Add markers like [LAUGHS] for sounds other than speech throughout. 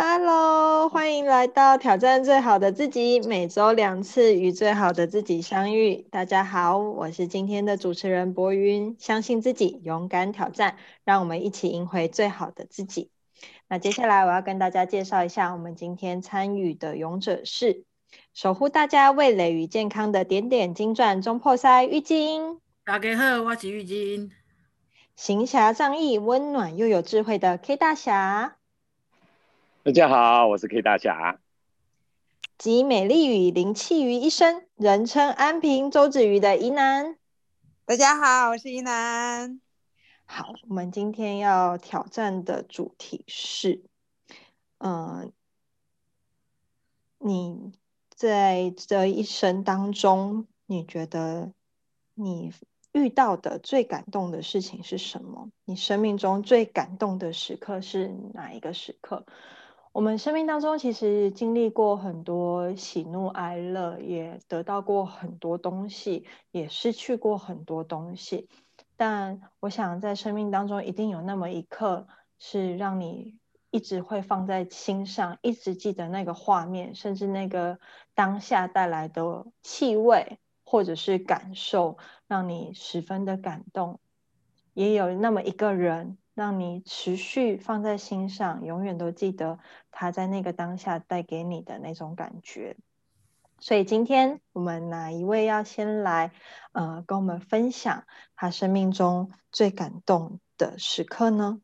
Hello，欢迎来到挑战最好的自己，每周两次与最好的自己相遇。大家好，我是今天的主持人博云，相信自己，勇敢挑战，让我们一起赢回最好的自己。那接下来我要跟大家介绍一下，我们今天参与的勇者是守护大家味蕾与健康的点点金钻中破塞浴巾。大家好，我是浴巾。行侠仗义、温暖又有智慧的 K 大侠。大家好，我是 K 大侠，集美丽与灵气于一身，人称安平周子瑜的宜南。大家好，我是宜南。好，我们今天要挑战的主题是，嗯，你在这一生当中，你觉得你遇到的最感动的事情是什么？你生命中最感动的时刻是哪一个时刻？我们生命当中其实经历过很多喜怒哀乐，也得到过很多东西，也失去过很多东西。但我想，在生命当中一定有那么一刻，是让你一直会放在心上，一直记得那个画面，甚至那个当下带来的气味或者是感受，让你十分的感动。也有那么一个人。让你持续放在心上，永远都记得他在那个当下带给你的那种感觉。所以今天我们哪一位要先来，呃，跟我们分享他生命中最感动的时刻呢？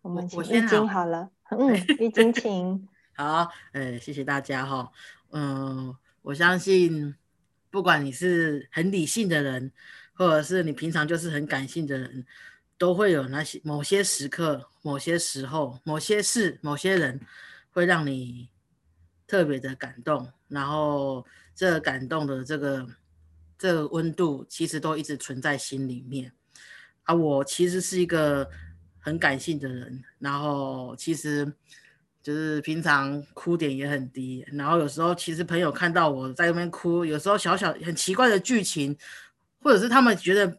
我们请玉晶好了，嗯，玉晶请。[LAUGHS] 好，呃，谢谢大家哈，嗯，我相信不管你是很理性的人。或者是你平常就是很感性的人，都会有那些某些时刻、某些时候、某些事、某些人，会让你特别的感动。然后这感动的这个这个温度，其实都一直存在心里面。啊，我其实是一个很感性的人，然后其实就是平常哭点也很低。然后有时候其实朋友看到我在那边哭，有时候小小很奇怪的剧情。或者是他们觉得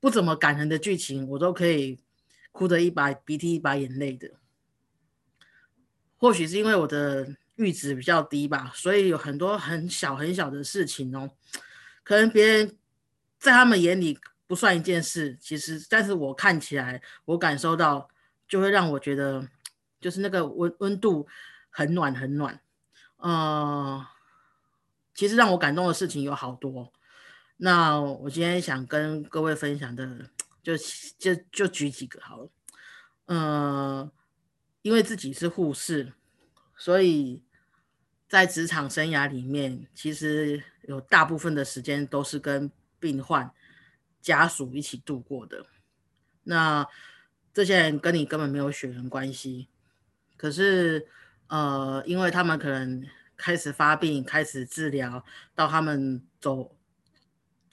不怎么感人的剧情，我都可以哭得一把鼻涕一把眼泪的。或许是因为我的阈值比较低吧，所以有很多很小很小的事情哦，可能别人在他们眼里不算一件事，其实但是我看起来，我感受到就会让我觉得，就是那个温温度很暖很暖。呃，其实让我感动的事情有好多。那我今天想跟各位分享的，就就就举几个好了。呃，因为自己是护士，所以在职场生涯里面，其实有大部分的时间都是跟病患家属一起度过的。那这些人跟你根本没有血缘关系，可是呃，因为他们可能开始发病、开始治疗，到他们走。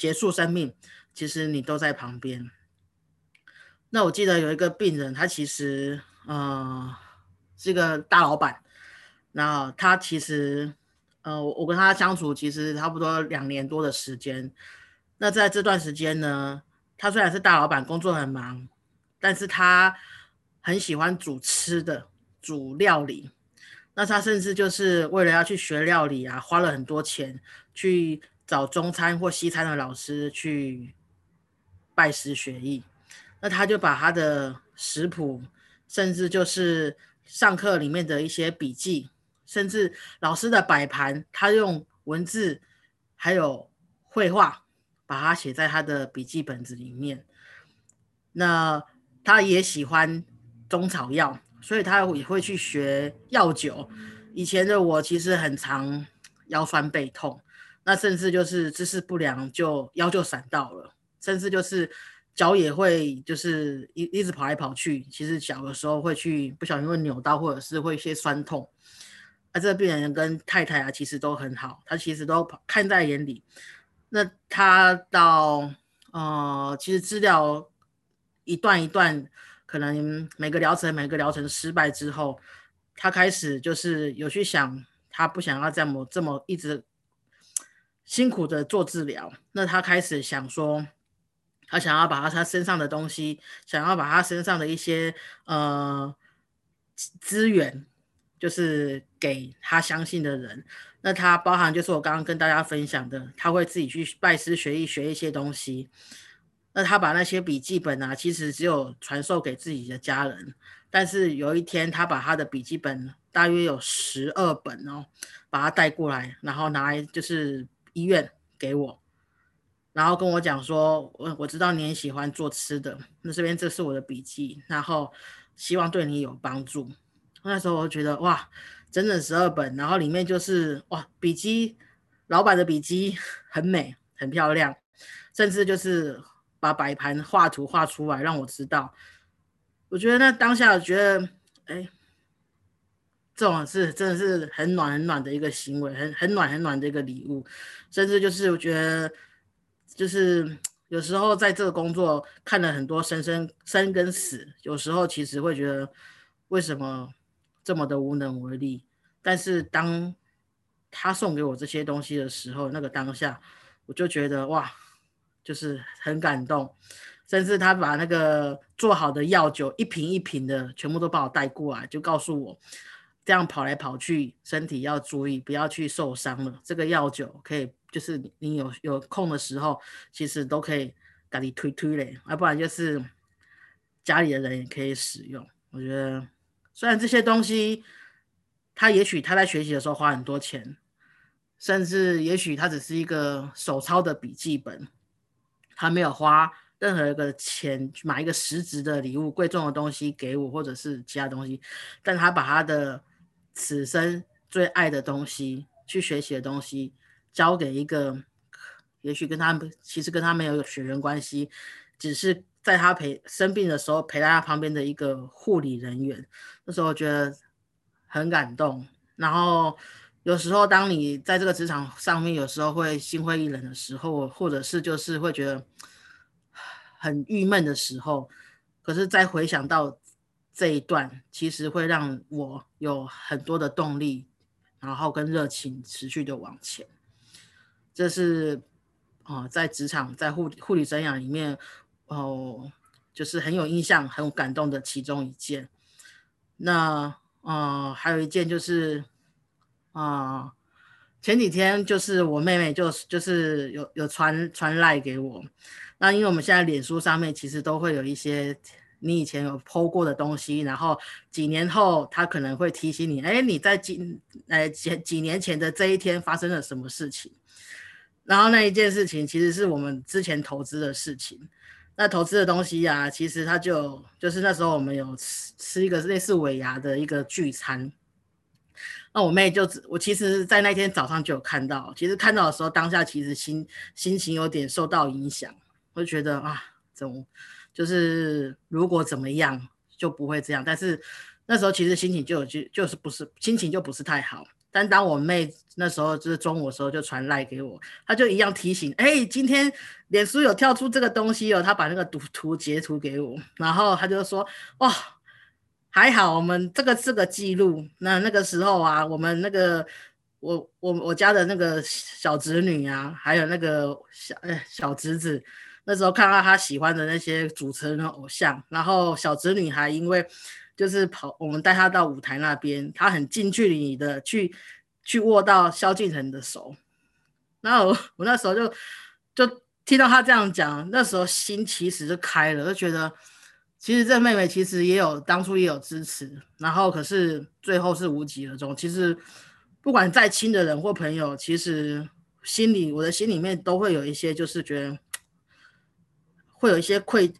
结束生命，其实你都在旁边。那我记得有一个病人，他其实呃是一个大老板，那他其实呃我跟他相处其实差不多两年多的时间。那在这段时间呢，他虽然是大老板，工作很忙，但是他很喜欢煮吃的，煮料理。那他甚至就是为了要去学料理啊，花了很多钱去。找中餐或西餐的老师去拜师学艺，那他就把他的食谱，甚至就是上课里面的一些笔记，甚至老师的摆盘，他用文字还有绘画把它写在他的笔记本子里面。那他也喜欢中草药，所以他也会去学药酒。以前的我其实很常腰酸背痛。那甚至就是姿势不良，就腰就闪到了，甚至就是脚也会就是一一直跑来跑去。其实脚的时候会去不小心会扭到，或者是会一些酸痛。那这个病人跟太太啊，其实都很好，他其实都看在眼里。那他到呃，其实治疗一段一段，可能每个疗程每个疗程失败之后，他开始就是有去想，他不想要这么这么一直。辛苦的做治疗，那他开始想说，他想要把他他身上的东西，想要把他身上的一些呃资源，就是给他相信的人。那他包含就是我刚刚跟大家分享的，他会自己去拜师学艺，学一些东西。那他把那些笔记本啊，其实只有传授给自己的家人。但是有一天，他把他的笔记本大约有十二本哦，把它带过来，然后拿来就是医院给我，然后跟我讲说：“我我知道你很喜欢做吃的，那这边这是我的笔记，然后希望对你有帮助。”那时候我觉得哇，整整十二本，然后里面就是哇，笔记老板的笔记很美很漂亮，甚至就是把摆盘画图画出来让我知道。我觉得那当下，我觉得，哎，这种是真的是很暖很暖的一个行为，很很暖很暖的一个礼物，甚至就是我觉得，就是有时候在这个工作看了很多生生生跟死，有时候其实会觉得为什么这么的无能为力，但是当他送给我这些东西的时候，那个当下，我就觉得哇，就是很感动。甚至他把那个做好的药酒一瓶一瓶的全部都帮我带过来，就告诉我，这样跑来跑去身体要注意，不要去受伤了。这个药酒可以，就是你有有空的时候，其实都可以给你推推嘞，要不然就是家里的人也可以使用。我觉得虽然这些东西，他也许他在学习的时候花很多钱，甚至也许他只是一个手抄的笔记本，他没有花。任何一个钱去买一个实质的礼物、贵重的东西给我，或者是其他东西，但他把他的此生最爱的东西、去学习的东西，交给一个也许跟他们其实跟他没有血缘关系，只是在他陪生病的时候陪在他旁边的一个护理人员。那时候我觉得很感动。然后有时候当你在这个职场上面，有时候会心灰意冷的时候，或者是就是会觉得。很郁闷的时候，可是再回想到这一段，其实会让我有很多的动力，然后跟热情持续的往前。这是啊，在职场在护护理生涯里面，哦，就是很有印象、很有感动的其中一件。那啊，还有一件就是啊，前几天就是我妹妹就就是有有传传赖给我。那因为我们现在脸书上面其实都会有一些你以前有 PO 过的东西，然后几年后他可能会提醒你，哎，你在几呃几几年前的这一天发生了什么事情？然后那一件事情其实是我们之前投资的事情。那投资的东西呀，其实他就就是那时候我们有吃吃一个类似尾牙的一个聚餐。那我妹就我其实，在那天早上就有看到，其实看到的时候，当下其实心心情有点受到影响。我就觉得啊，怎么就是如果怎么样就不会这样，但是那时候其实心情就有就就是不是心情就不是太好。但当我妹那时候就是中午的时候就传赖给我，她就一样提醒，哎，今天脸书有跳出这个东西哦，她把那个图图截图给我，然后她就说，哇，还好我们这个是个记录。那那个时候啊，我们那个我我我家的那个小侄女啊，还有那个小哎小侄子。那时候看到他喜欢的那些主持人的偶像，然后小侄女还因为就是跑，我们带她到舞台那边，她很近距离的去去握到萧敬腾的手，然后我那时候就就听到他这样讲，那时候心其实就开了，就觉得其实这妹妹其实也有当初也有支持，然后可是最后是无疾而终。其实不管再亲的人或朋友，其实心里我的心里面都会有一些就是觉得。会有一些愧，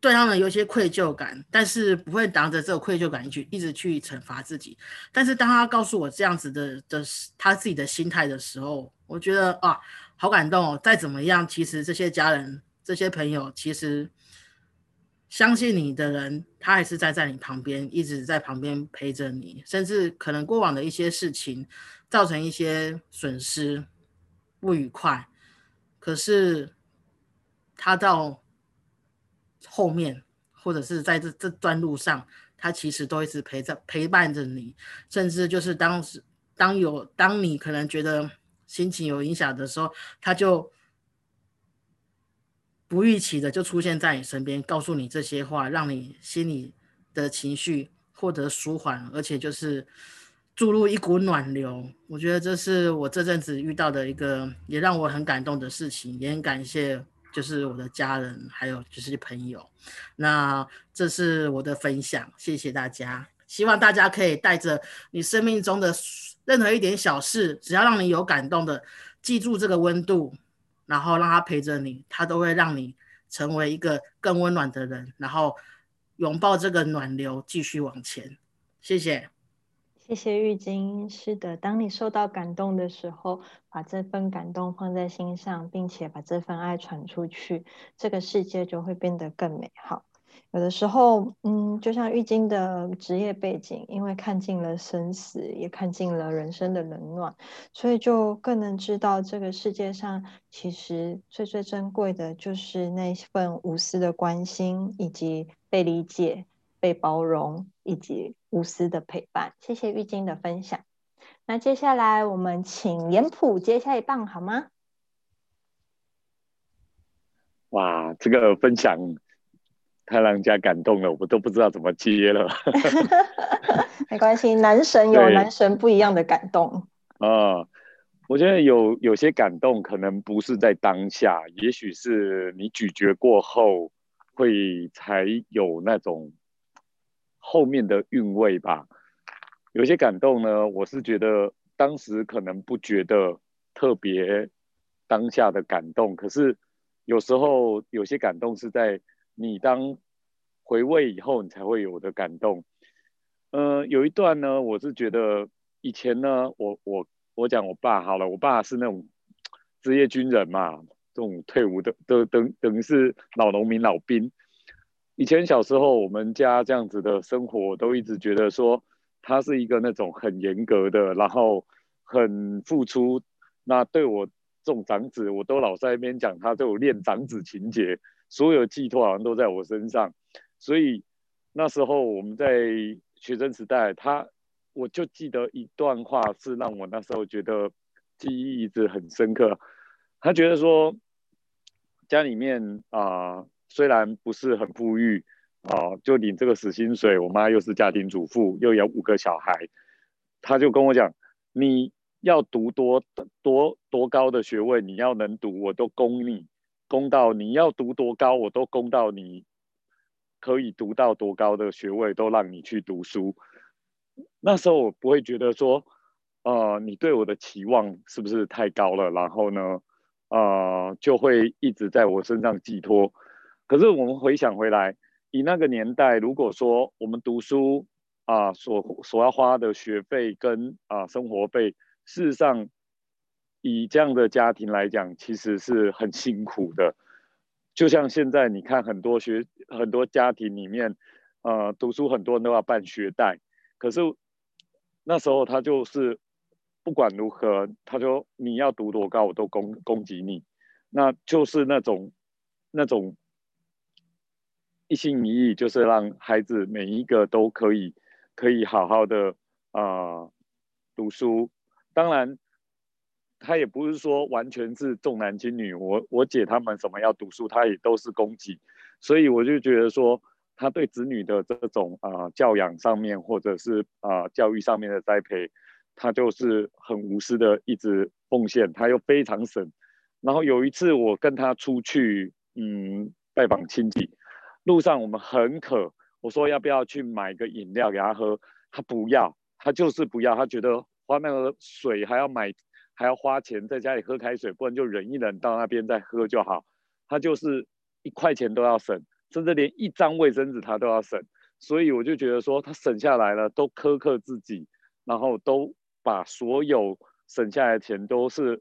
对他们有一些愧疚感，但是不会当着这个愧疚感去一直去惩罚自己。但是当他告诉我这样子的的他自己的心态的时候，我觉得啊，好感动哦。再怎么样，其实这些家人、这些朋友，其实相信你的人，他还是在在你旁边，一直在旁边陪着你。甚至可能过往的一些事情造成一些损失、不愉快，可是他到。后面，或者是在这这段路上，他其实都一直陪着陪伴着你，甚至就是当时当有当你可能觉得心情有影响的时候，他就不预期的就出现在你身边，告诉你这些话，让你心里的情绪获得舒缓，而且就是注入一股暖流。我觉得这是我这阵子遇到的一个也让我很感动的事情，也很感谢就是我的家人还有就是朋友。那这是我的分享，谢谢大家。希望大家可以带着你生命中的任何一点小事，只要让你有感动的，记住这个温度，然后让它陪着你，它都会让你成为一个更温暖的人，然后拥抱这个暖流，继续往前。谢谢，谢谢玉晶。是的，当你受到感动的时候，把这份感动放在心上，并且把这份爱传出去，这个世界就会变得更美好。有的时候，嗯，就像玉晶的职业背景，因为看尽了生死，也看尽了人生的冷暖，所以就更能知道这个世界上其实最最珍贵的就是那份无私的关心，以及被理解、被包容，以及无私的陪伴。谢谢玉晶的分享。那接下来我们请脸谱接下一棒好吗？哇，这个分享。太让人家感动了，我都不知道怎么接了。[LAUGHS] [LAUGHS] 没关系，男神有男神不一样的感动。啊，我觉得有有些感动可能不是在当下，也许是你咀嚼过后会才有那种后面的韵味吧。有些感动呢，我是觉得当时可能不觉得特别当下的感动，可是有时候有些感动是在。你当回味以后，你才会有的感动。嗯，有一段呢，我是觉得以前呢，我我我讲我爸好了，我爸是那种职业军人嘛，这种退伍的都等等于是老农民老兵。以前小时候我们家这样子的生活，都一直觉得说他是一个那种很严格的，然后很付出。那对我这种长子，我都老在那边讲他对我练长子情节。所有寄托好像都在我身上，所以那时候我们在学生时代，他我就记得一段话是让我那时候觉得记忆一直很深刻。他觉得说家里面啊虽然不是很富裕啊，就领这个死薪水，我妈又是家庭主妇，又有五个小孩，他就跟我讲，你要读多多多高的学位，你要能读，我都供你。供到你要读多高，我都供到你可以读到多高的学位，都让你去读书。那时候我不会觉得说，呃，你对我的期望是不是太高了？然后呢，呃，就会一直在我身上寄托。可是我们回想回来，以那个年代，如果说我们读书啊，所所要花的学费跟啊生活费，事实上。以这样的家庭来讲，其实是很辛苦的。就像现在，你看很多学很多家庭里面，呃，读书很多人都要办学贷。可是那时候他就是不管如何，他说你要读多高，我都供供给你。那就是那种那种一心一意，就是让孩子每一个都可以可以好好的啊读书。当然。他也不是说完全是重男轻女，我我姐他们什么要读书，他也都是供给，所以我就觉得说，他对子女的这种啊教养上面，或者是啊教育上面的栽培，他就是很无私的一直奉献，他又非常省。然后有一次我跟他出去，嗯，拜访亲戚，路上我们很渴，我说要不要去买个饮料给他喝，他不要，他就是不要，他觉得花那个水还要买。还要花钱在家里喝开水，不然就忍一忍，到那边再喝就好。他就是一块钱都要省，甚至连一张卫生纸他都要省。所以我就觉得说，他省下来了，都苛刻自己，然后都把所有省下来的钱都是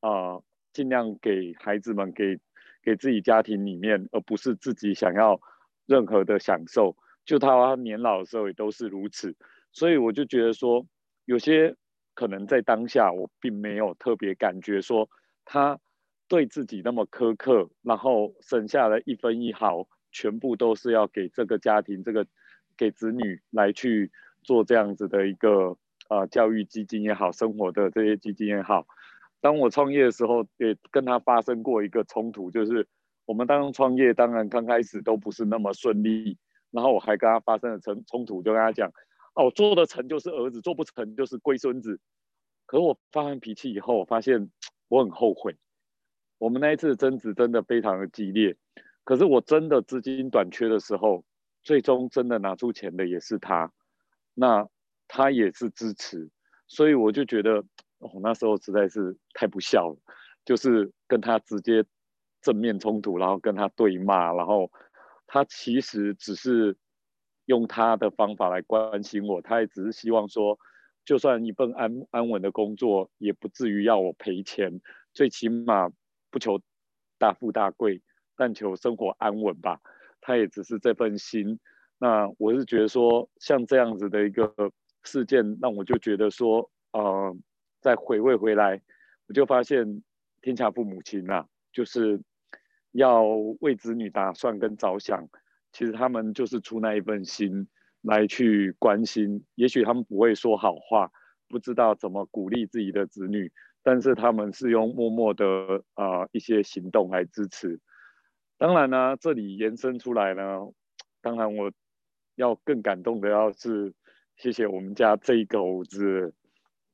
啊，尽量给孩子们，给给自己家庭里面，而不是自己想要任何的享受。就他年老的时候也都是如此。所以我就觉得说，有些。可能在当下，我并没有特别感觉说他对自己那么苛刻，然后省下的一分一毫，全部都是要给这个家庭、这个给子女来去做这样子的一个呃教育基金也好，生活的这些基金也好。当我创业的时候，也跟他发生过一个冲突，就是我们当创业，当然刚开始都不是那么顺利。然后我还跟他发生了冲冲突，就跟他讲，哦，做得成就是儿子，做不成就是龟孙子。可是我发完脾气以后，我发现我很后悔。我们那一次争执真的非常的激烈，可是我真的资金短缺的时候，最终真的拿出钱的也是他，那他也是支持，所以我就觉得，哦，那时候实在是太不孝了，就是跟他直接正面冲突，然后跟他对骂，然后他其实只是用他的方法来关心我，他也只是希望说，就算一份安安稳的工作，也不至于要我赔钱，最起码。不求大富大贵，但求生活安稳吧。他也只是这份心。那我是觉得说，像这样子的一个事件，让我就觉得说，呃，再回味回来，我就发现天下父母亲呐，就是要为子女打算跟着想。其实他们就是出那一份心来去关心。也许他们不会说好话，不知道怎么鼓励自己的子女。但是他们是用默默的啊一些行动来支持。当然呢，这里延伸出来呢，当然我要更感动的要是谢谢我们家这一口子，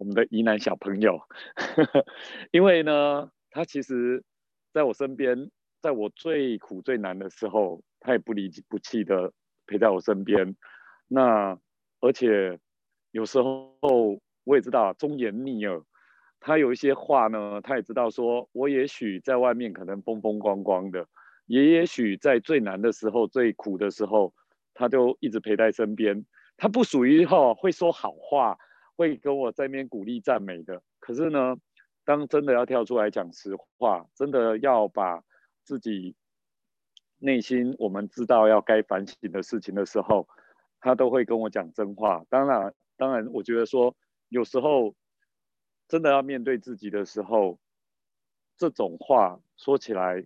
我们的宜南小朋友，[LAUGHS] 因为呢，他其实在我身边，在我最苦最难的时候，他也不离不弃的陪在我身边。那而且有时候我也知道忠言逆耳。他有一些话呢，他也知道说，我也许在外面可能风风光光的，也也许在最难的时候、最苦的时候，他就一直陪在身边。他不属于哈会说好话，会跟我在那边鼓励赞美的。可是呢，当真的要跳出来讲实话，真的要把自己内心我们知道要该反省的事情的时候，他都会跟我讲真话。当然，当然，我觉得说有时候。真的要面对自己的时候，这种话说起来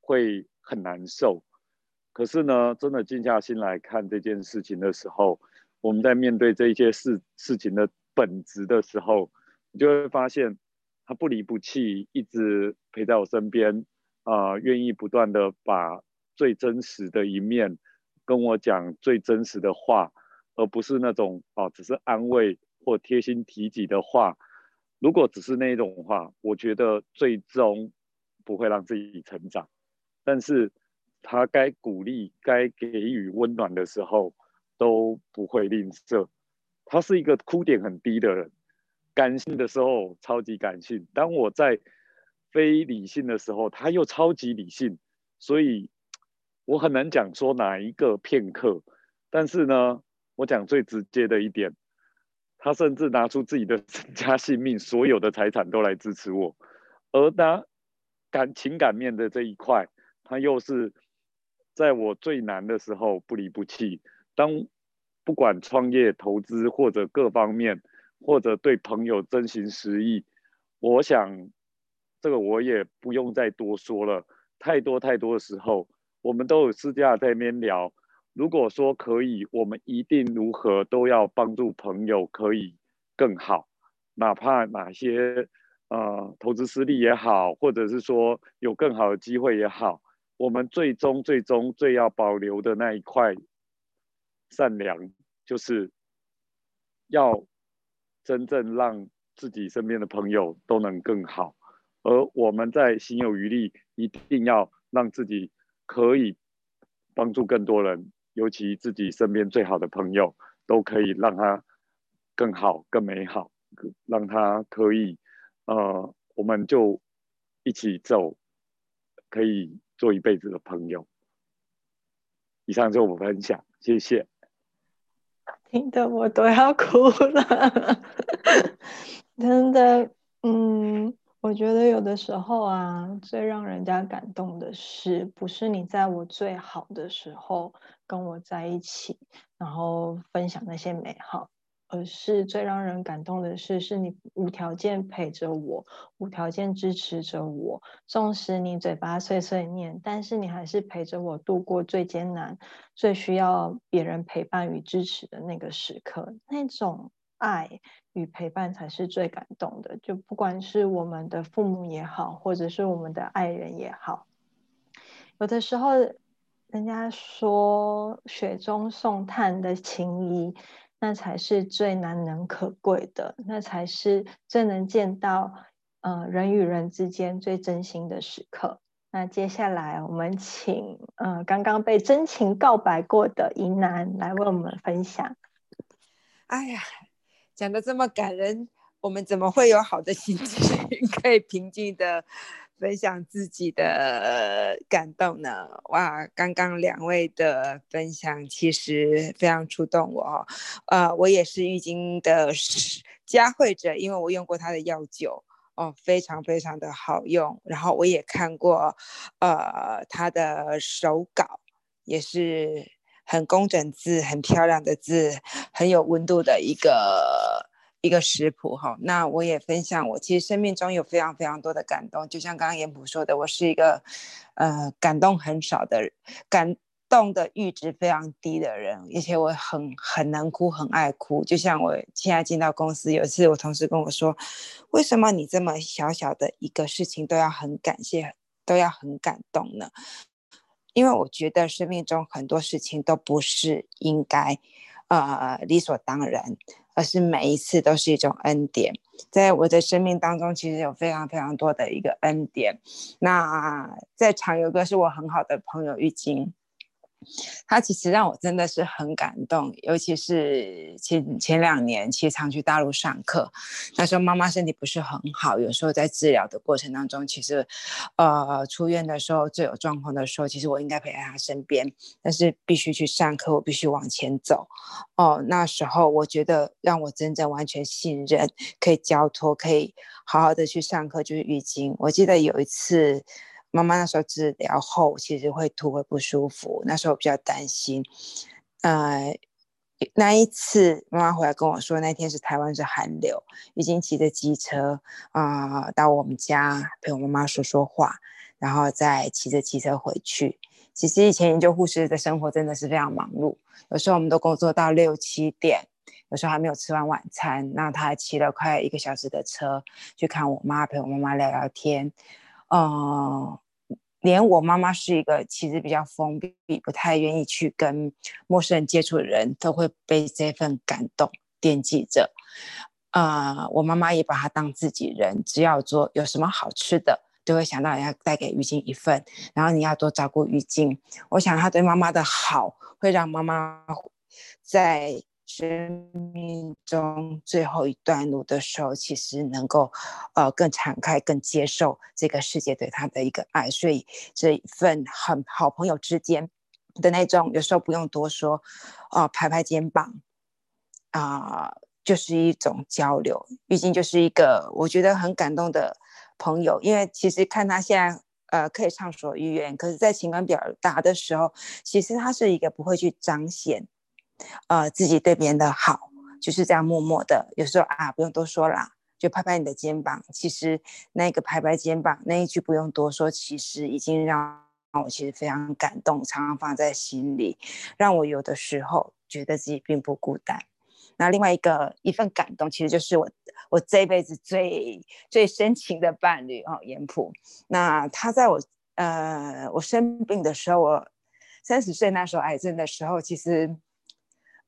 会很难受。可是呢，真的静下心来看这件事情的时候，我们在面对这一些事事情的本质的时候，你就会发现他不离不弃，一直陪在我身边，啊，愿意不断的把最真实的一面跟我讲最真实的话，而不是那种啊，只是安慰或贴心提己的话。如果只是那一种话，我觉得最终不会让自己成长。但是他该鼓励、该给予温暖的时候，都不会吝啬。他是一个哭点很低的人，感性的时候超级感性。当我在非理性的时候，他又超级理性。所以我很难讲说哪一个片刻。但是呢，我讲最直接的一点。他甚至拿出自己的身家性命，所有的财产都来支持我，而他感情感面的这一块，他又是在我最难的时候不离不弃。当不管创业、投资或者各方面，或者对朋友真心实意，我想这个我也不用再多说了。太多太多的时候，我们都有私下在那边聊。如果说可以，我们一定如何都要帮助朋友可以更好，哪怕哪些呃投资失利也好，或者是说有更好的机会也好，我们最终最终最要保留的那一块善良，就是要真正让自己身边的朋友都能更好，而我们在心有余力，一定要让自己可以帮助更多人。尤其自己身边最好的朋友，都可以让他更好、更美好，让他可以，呃，我们就一起走，可以做一辈子的朋友。以上就我分享，谢谢。听得我都要哭了，[LAUGHS] 真的，嗯。我觉得有的时候啊，最让人家感动的是，不是你在我最好的时候跟我在一起，然后分享那些美好，而是最让人感动的是，是你无条件陪着我，无条件支持着我，纵使你嘴巴碎碎念，但是你还是陪着我度过最艰难、最需要别人陪伴与支持的那个时刻，那种。爱与陪伴才是最感动的，就不管是我们的父母也好，或者是我们的爱人也好，有的时候人家说雪中送炭的情谊，那才是最难能可贵的，那才是最能见到呃人与人之间最真心的时刻。那接下来我们请呃刚刚被真情告白过的宜南来为我们分享。哎呀，讲的这么感人，我们怎么会有好的心情 [LAUGHS] 可以平静的？分享自己的感动呢？哇，刚刚两位的分享其实非常触动我。呃，我也是浴巾的加惠者，因为我用过它的药酒哦，非常非常的好用。然后我也看过，呃，他的手稿也是很工整字、很漂亮的字，很有温度的一个。一个食谱哈，那我也分享。我其实生命中有非常非常多的感动，就像刚刚严普说的，我是一个呃感动很少的人，感动的阈值非常低的人，而且我很很能哭，很爱哭。就像我现在进到公司，有一次我同事跟我说：“为什么你这么小小的一个事情都要很感谢，都要很感动呢？”因为我觉得生命中很多事情都不是应该呃理所当然。而是每一次都是一种恩典，在我的生命当中，其实有非常非常多的一个恩典。那在场有个是我很好的朋友玉晶。他其实让我真的是很感动，尤其是前前两年，其实常去大陆上课。那时候妈妈身体不是很好，有时候在治疗的过程当中，其实，呃，出院的时候最有状况的时候，其实我应该陪在他身边，但是必须去上课，我必须往前走。哦，那时候我觉得让我真正完全信任，可以交托，可以好好的去上课，就是浴巾。我记得有一次。妈妈那时候治疗后，其实会吐会不舒服，那时候我比较担心。呃，那一次妈妈回来跟我说，那天是台湾是寒流，已经骑着机车啊到我们家陪我妈妈说说话，然后再骑着机车回去。其实以前研究护士的生活真的是非常忙碌，有时候我们都工作到六七点，有时候还没有吃完晚餐，那他还骑了快一个小时的车去看我妈，陪我妈妈聊聊天，嗯。连我妈妈是一个其实比较封闭、不太愿意去跟陌生人接触的人，都会被这份感动惦记着。啊，我妈妈也把她当自己人，只要做有什么好吃的，都会想到要带给玉晶一份。然后你要多照顾玉晶。我想她对妈妈的好，会让妈妈在。生命中最后一段路的时候，其实能够，呃，更敞开、更接受这个世界对他的一个爱，所以这一份很好朋友之间的那种，有时候不用多说，啊，拍拍肩膀，啊，就是一种交流。毕竟就是一个我觉得很感动的朋友，因为其实看他现在，呃，可以畅所欲言，可是，在情感表达的时候，其实他是一个不会去彰显。呃，自己对别人的好就是这样默默的，有时候啊，不用多说啦，就拍拍你的肩膀。其实那个拍拍肩膀那一句不用多说，其实已经让我其实非常感动，常常放在心里，让我有的时候觉得自己并不孤单。那另外一个一份感动，其实就是我我这辈子最最深情的伴侣哦，严普。那他在我呃我生病的时候，我三十岁那时候癌症的时候，其实。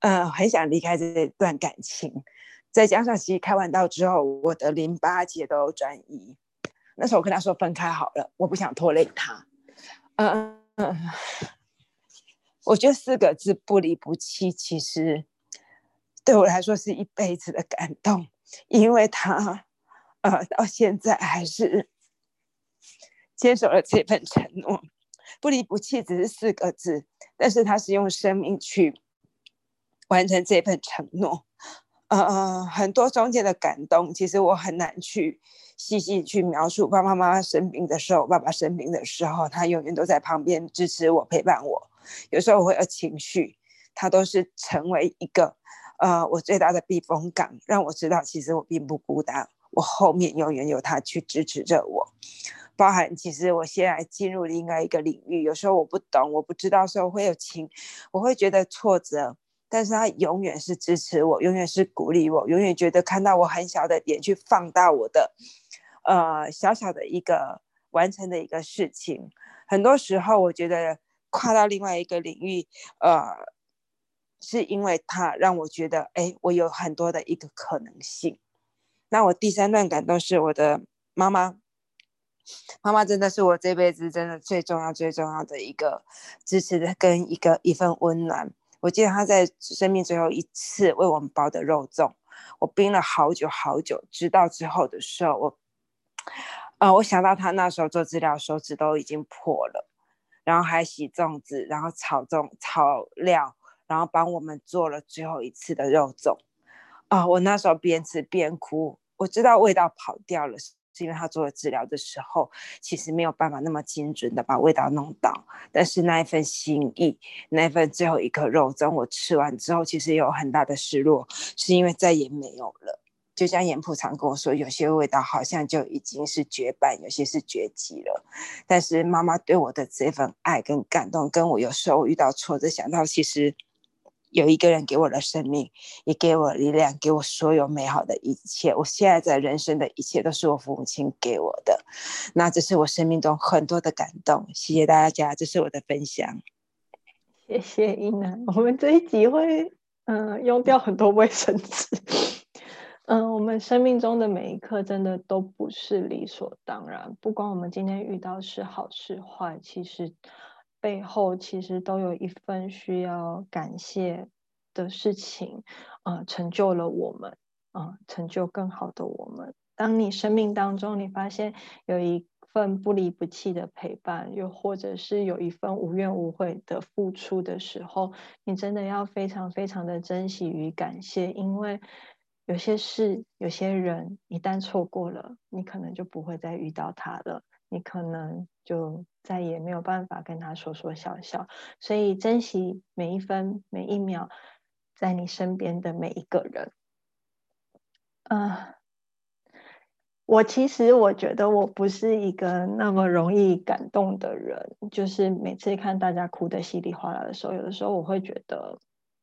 呃，很想离开这段感情，再加上其实开完刀之后，我的淋巴结都转移。那时候我跟他说分开好了，我不想拖累他。嗯嗯，我觉得四个字不离不弃，其实对我来说是一辈子的感动，因为他呃到现在还是坚守了这份承诺。不离不弃只是四个字，但是他是用生命去。完成这份承诺，呃，很多中间的感动，其实我很难去细细去描述。爸爸妈妈生病的时候，爸爸生病的时候，他永远都在旁边支持我、陪伴我。有时候我会有情绪，他都是成为一个呃我最大的避风港，让我知道其实我并不孤单，我后面永远有他去支持着我。包含其实我现在进入另外一个领域，有时候我不懂、我不知道时候会有情，我会觉得挫折。但是他永远是支持我，永远是鼓励我，永远觉得看到我很小的点去放大我的，呃，小小的一个完成的一个事情。很多时候，我觉得跨到另外一个领域，呃，是因为他让我觉得，哎，我有很多的一个可能性。那我第三段感动是我的妈妈，妈妈真的是我这辈子真的最重要、最重要的一个支持的跟一个一份温暖。我记得他在生命最后一次为我们包的肉粽，我冰了好久好久，直到之后的时候，我，呃，我想到他那时候做治疗手指都已经破了，然后还洗粽子，然后炒粽炒料，然后帮我们做了最后一次的肉粽。啊！我那时候边吃边哭，我知道味道跑掉了，是因为他做了治疗的时候，其实没有办法那么精准的把味道弄到。但是那一份心意，那一份最后一颗肉粽，我吃完之后，其实有很大的失落，是因为再也没有了。就像严普常跟我说，有些味道好像就已经是绝版，有些是绝迹了。但是妈妈对我的这份爱跟感动，跟我有时候遇到挫折，想到其实。有一个人给我的生命，也给我力量，给我所有美好的一切。我现在在人生的一切都是我父母亲给我的，那这是我生命中很多的感动。谢谢大家，这是我的分享。谢谢伊楠，我们这一集会嗯用掉很多卫生纸。嗯，我们生命中的每一刻真的都不是理所当然，不管我们今天遇到是好是坏，其实。背后其实都有一份需要感谢的事情，啊，成就了我们，啊，成就更好的我们。当你生命当中你发现有一份不离不弃的陪伴，又或者是有一份无怨无悔的付出的时候，你真的要非常非常的珍惜与感谢，因为有些事、有些人一旦错过了，你可能就不会再遇到他了。你可能就再也没有办法跟他说说笑笑，所以珍惜每一分每一秒在你身边的每一个人。啊，我其实我觉得我不是一个那么容易感动的人，就是每次看大家哭的稀里哗啦的时候，有的时候我会觉得，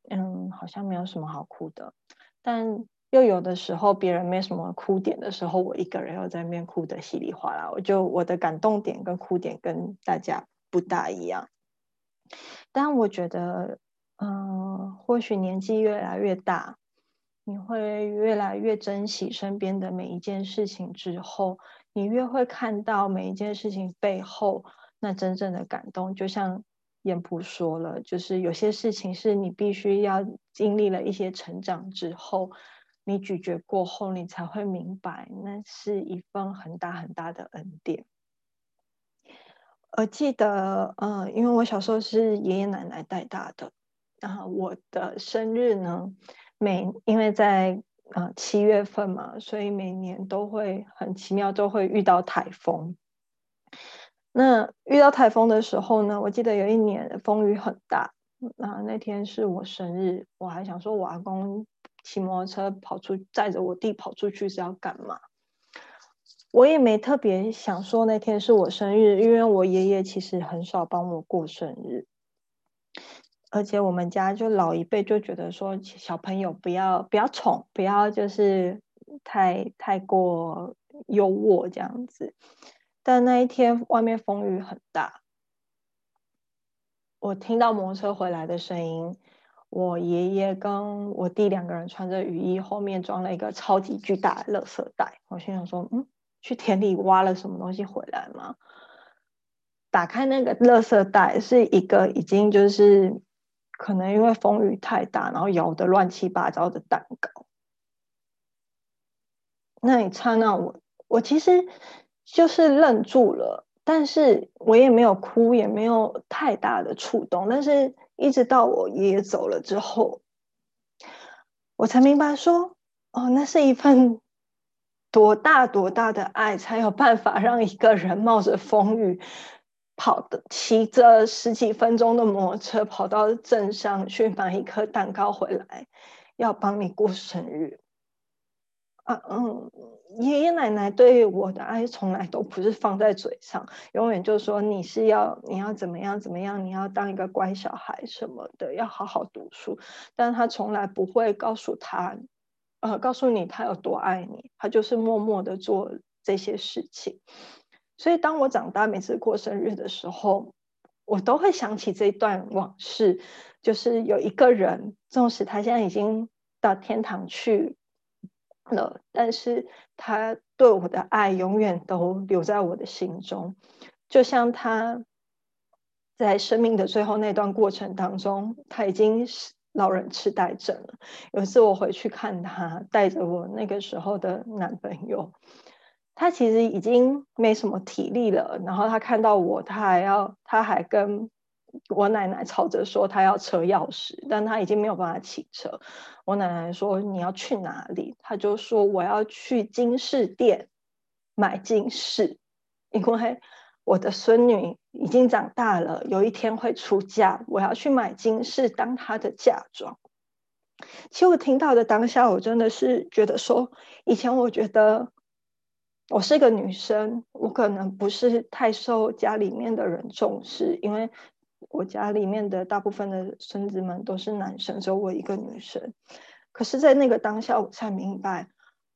嗯，好像没有什么好哭的，但。又有的时候，别人没什么哭点的时候，我一个人又在那边哭的稀里哗啦。我就我的感动点跟哭点跟大家不大一样。但我觉得，嗯，或许年纪越来越大，你会越来越珍惜身边的每一件事情。之后，你越会看到每一件事情背后那真正的感动。就像燕普说了，就是有些事情是你必须要经历了一些成长之后。你咀嚼过后，你才会明白，那是一份很大很大的恩典。我记得，嗯，因为我小时候是爷爷奶奶带大的，然后我的生日呢，每因为在呃七月份嘛，所以每年都会很奇妙，都会遇到台风。那遇到台风的时候呢，我记得有一年风雨很大，那那天是我生日，我还想说我阿公。骑摩托车跑出，载着我弟跑出去是要干嘛？我也没特别想说那天是我生日，因为我爷爷其实很少帮我过生日，而且我们家就老一辈就觉得说小朋友不要不要宠，不要就是太太过优渥这样子。但那一天外面风雨很大，我听到摩托车回来的声音。我爷爷跟我弟两个人穿着雨衣，后面装了一个超级巨大的垃圾袋。我心想说：“嗯，去田里挖了什么东西回来吗？”打开那个垃圾袋，是一个已经就是可能因为风雨太大，然后摇得乱七八糟的蛋糕。那一刹那，我我其实就是愣住了，但是我也没有哭，也没有太大的触动，但是。一直到我爷爷走了之后，我才明白说，哦，那是一份多大多大的爱，才有办法让一个人冒着风雨，跑的骑着十几分钟的摩托车跑到镇上去买一颗蛋糕回来，要帮你过生日。啊，嗯，爷爷奶奶对我的爱从来都不是放在嘴上，永远就说你是要你要怎么样怎么样，你要当一个乖小孩什么的，要好好读书。但他从来不会告诉他，呃，告诉你他有多爱你，他就是默默的做这些事情。所以当我长大，每次过生日的时候，我都会想起这段往事。就是有一个人，纵使他现在已经到天堂去了，但是他对我的爱永远都留在我的心中。就像他在生命的最后那段过程当中，他已经是老人痴呆症了。有一次我回去看他，带着我那个时候的男朋友。他其实已经没什么体力了，然后他看到我，他还要，他还跟我奶奶吵着说她要车钥匙，但她已经没有办法骑车。我奶奶说你要去哪里？他就说我要去金饰店买金饰，因为我的孙女已经长大了，有一天会出嫁，我要去买金饰当她的嫁妆。其实我听到的当下，我真的是觉得说，以前我觉得。我是个女生，我可能不是太受家里面的人重视，因为我家里面的大部分的孙子们都是男生，只有我一个女生。可是，在那个当下，我才明白，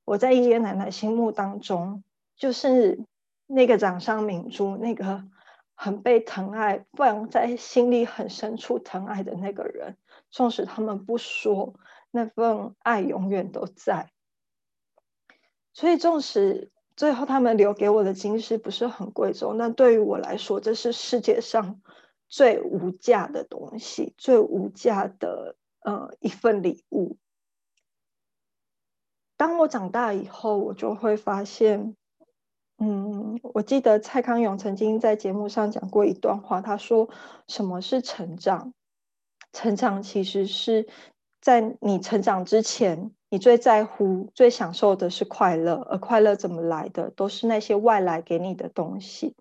我在爷爷奶奶心目当中，就是那个掌上明珠，那个很被疼爱、放在心里很深处疼爱的那个人。纵使他们不说，那份爱永远都在。所以，纵使。最后，他们留给我的金饰不是很贵重，那对于我来说，这是世界上最无价的东西，最无价的呃一份礼物。当我长大以后，我就会发现，嗯，我记得蔡康永曾经在节目上讲过一段话，他说：“什么是成长？成长其实是在你成长之前。”你最在乎、最享受的是快乐，而快乐怎么来的，都是那些外来给你的东西。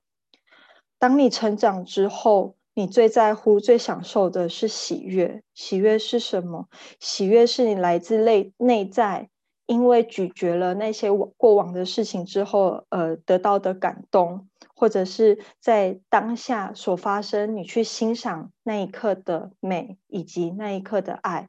当你成长之后，你最在乎、最享受的是喜悦。喜悦是什么？喜悦是你来自内内在，因为咀嚼了那些过往的事情之后，呃，得到的感动，或者是在当下所发生，你去欣赏那一刻的美，以及那一刻的爱。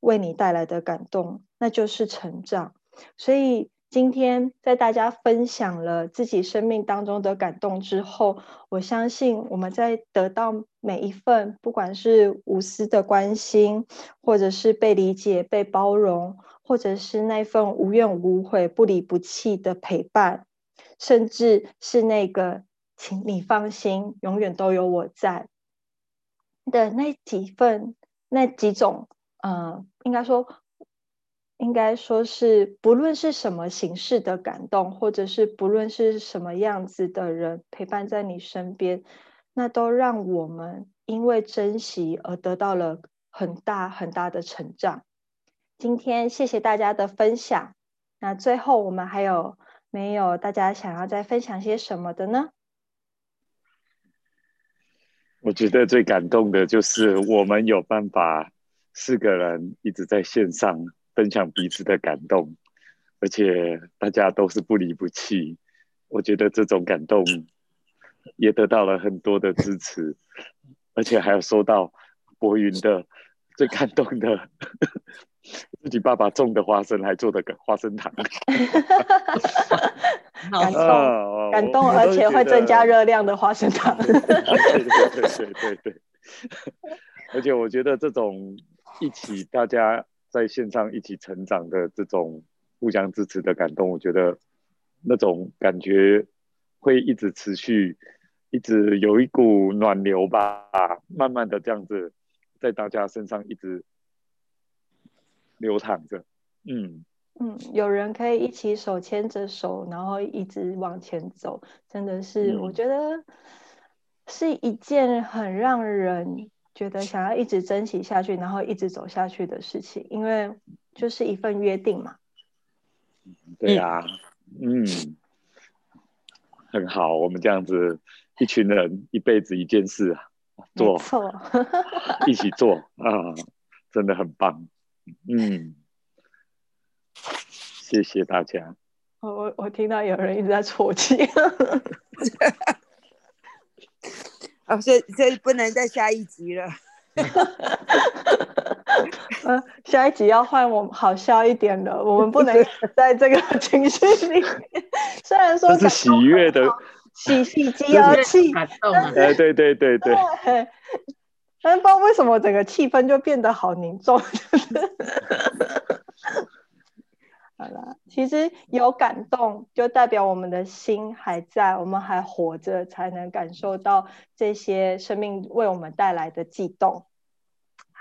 为你带来的感动，那就是成长。所以今天在大家分享了自己生命当中的感动之后，我相信我们在得到每一份，不管是无私的关心，或者是被理解、被包容，或者是那份无怨无悔、不离不弃的陪伴，甚至是那个“请你放心，永远都有我在”的那几份、那几种。嗯，应该说，应该说是，不论是什么形式的感动，或者是不论是什么样子的人陪伴在你身边，那都让我们因为珍惜而得到了很大很大的成长。今天谢谢大家的分享。那最后我们还有没有大家想要再分享些什么的呢？我觉得最感动的就是我们有办法。四个人一直在线上分享彼此的感动，而且大家都是不离不弃。我觉得这种感动也得到了很多的支持，而且还有收到博云的最感动的 [LAUGHS] 自己爸爸种的花生还做的个花生糖，感动感动，而且会增加热量的花生糖。[LAUGHS] 对对对对对，而且我觉得这种。一起，大家在线上一起成长的这种互相支持的感动，我觉得那种感觉会一直持续，一直有一股暖流吧，慢慢的这样子在大家身上一直流淌着。嗯嗯，有人可以一起手牵着手，然后一直往前走，真的是我觉得是一件很让人。觉得想要一直珍惜下去，然后一直走下去的事情，因为就是一份约定嘛。对啊，嗯，很好，我们这样子一群人一辈子一件事做，错，一起做啊，真的很棒。嗯，谢谢大家。我我我听到有人一直在啜泣。[LAUGHS] 哦，所以所以不能再下一集了。[LAUGHS] 嗯，下一集要换我们好笑一点的，我们不能在这个情绪里面。[LAUGHS] 虽然说是喜悦的，喜喜极而泣，感动啊！哎，对对对对，[LAUGHS] 但是不知道为什么整个气氛就变得好凝重。好了，其实有感动，就代表我们的心还在，我们还活着，才能感受到这些生命为我们带来的悸动。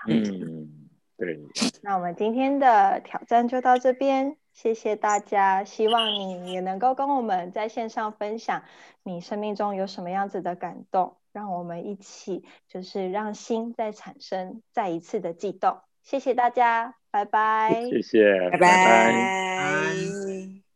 嗯，对。那我们今天的挑战就到这边，谢谢大家。希望你也能够跟我们在线上分享你生命中有什么样子的感动，让我们一起就是让心再产生再一次的悸动。谢谢大家。拜拜，谢谢，拜拜。